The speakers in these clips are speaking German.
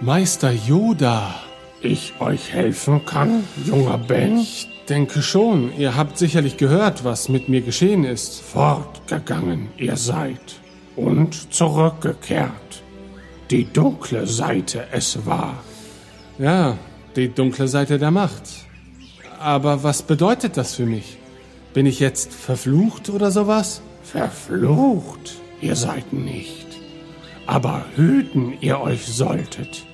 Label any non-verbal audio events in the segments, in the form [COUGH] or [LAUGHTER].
Meister Yoda. Ich euch helfen kann, junger Ben? Ich denke schon. Ihr habt sicherlich gehört, was mit mir geschehen ist. Fortgegangen ihr seid und zurückgekehrt. Die dunkle Seite es war. Ja, die dunkle Seite der Macht. Aber was bedeutet das für mich? Bin ich jetzt verflucht oder sowas? Verflucht ihr seid nicht, aber hüten ihr euch solltet.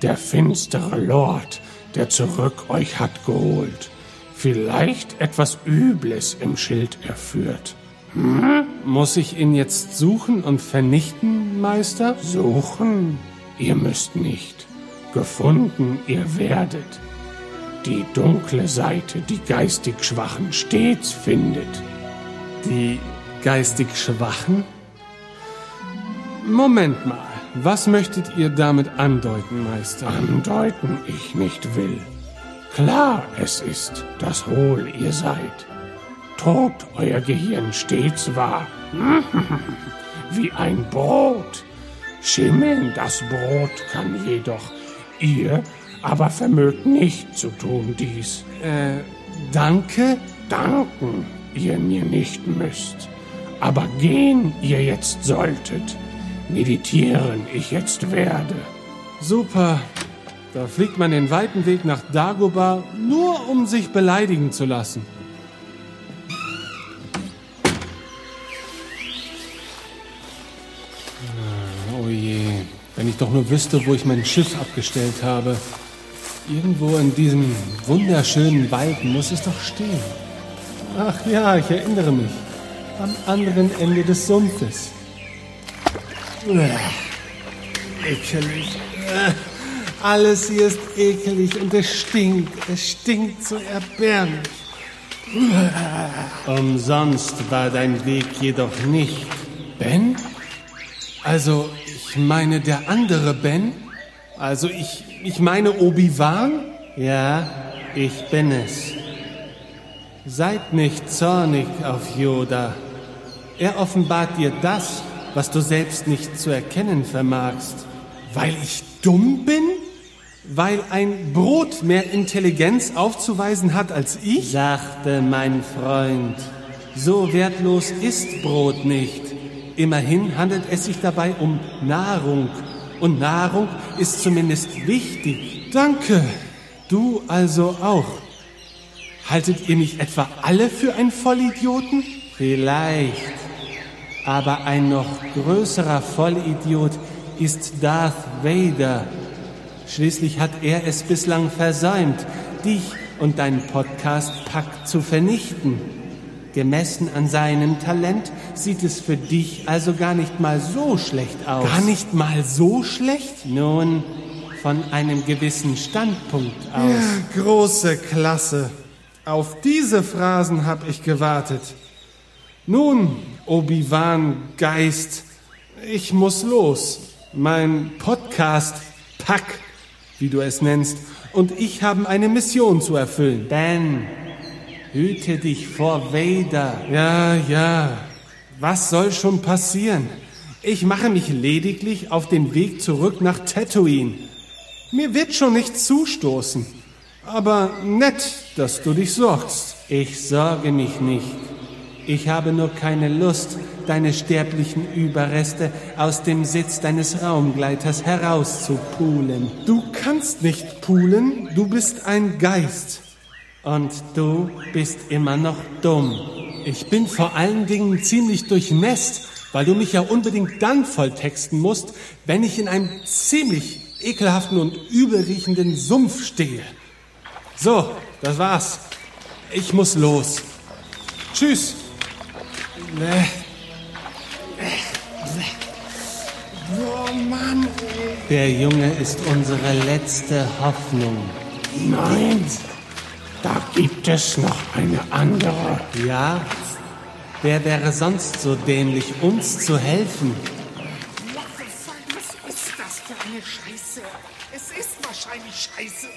Der finstere Lord, der zurück euch hat geholt, vielleicht etwas Übles im Schild erführt. Hm? Muss ich ihn jetzt suchen und vernichten, Meister? Suchen? Ihr müsst nicht. Gefunden ihr werdet. Die dunkle Seite, die geistig Schwachen stets findet. Die geistig Schwachen? Moment mal, was möchtet ihr damit andeuten, Meister? Andeuten ich nicht will. Klar es ist, dass hohl ihr seid. Tot euer Gehirn stets war. [LAUGHS] Wie ein Brot. Schimmeln das Brot kann jedoch. Ihr aber vermögt nicht zu tun dies. Äh, danke? Danken ihr mir nicht müsst. Aber gehen ihr jetzt solltet, meditieren ich jetzt werde. Super. Da fliegt man den weiten Weg nach Dagobah, nur um sich beleidigen zu lassen. Ah, oh je, wenn ich doch nur wüsste, wo ich mein Schiff abgestellt habe. Irgendwo in diesem wunderschönen Wald muss es doch stehen. Ach ja, ich erinnere mich. Am anderen Ende des Sumpfes. Ekelig. Alles hier ist ekelig und es stinkt. Es stinkt so erbärmlich. Umsonst war dein Weg jedoch nicht. Ben? Also, ich meine der andere Ben? Also, ich, ich meine Obi-Wan? Ja, ich bin es. Seid nicht zornig auf Yoda. Er offenbart dir das, was du selbst nicht zu erkennen vermagst. Weil ich dumm bin? Weil ein Brot mehr Intelligenz aufzuweisen hat als ich? Sagte mein Freund. So wertlos ist Brot nicht. Immerhin handelt es sich dabei um Nahrung. Und Nahrung ist zumindest wichtig. Danke. Du also auch. Haltet ihr mich etwa alle für einen Vollidioten? Vielleicht. Aber ein noch größerer Vollidiot ist Darth Vader. Schließlich hat er es bislang versäumt, dich und deinen Podcast-Pack zu vernichten. Gemessen an seinem Talent sieht es für dich also gar nicht mal so schlecht aus. Gar nicht mal so schlecht? Nun, von einem gewissen Standpunkt aus. Ja, große Klasse. Auf diese Phrasen habe ich gewartet. Nun, Obi-Wan Geist, ich muss los. Mein Podcast Pack, wie du es nennst, und ich haben eine Mission zu erfüllen. Ben, hüte dich vor Vader. Ja, ja. Was soll schon passieren? Ich mache mich lediglich auf den Weg zurück nach Tatooine. Mir wird schon nichts zustoßen. Aber nett, dass du dich sorgst. Ich sorge mich nicht. Ich habe nur keine Lust, deine sterblichen Überreste aus dem Sitz deines Raumgleiters herauszupulen. Du kannst nicht pulen, du bist ein Geist. Und du bist immer noch dumm. Ich bin vor allen Dingen ziemlich durchnässt, weil du mich ja unbedingt dann volltexten musst, wenn ich in einem ziemlich ekelhaften und übelriechenden Sumpf stehe. So, das war's. Ich muss los. Tschüss. Oh Mann. Der Junge ist unsere letzte Hoffnung. Nein, da gibt es noch eine andere. Ja? Wer wäre sonst so dämlich, uns zu helfen? Was ist das für eine Scheiße? Es ist wahrscheinlich Scheiße.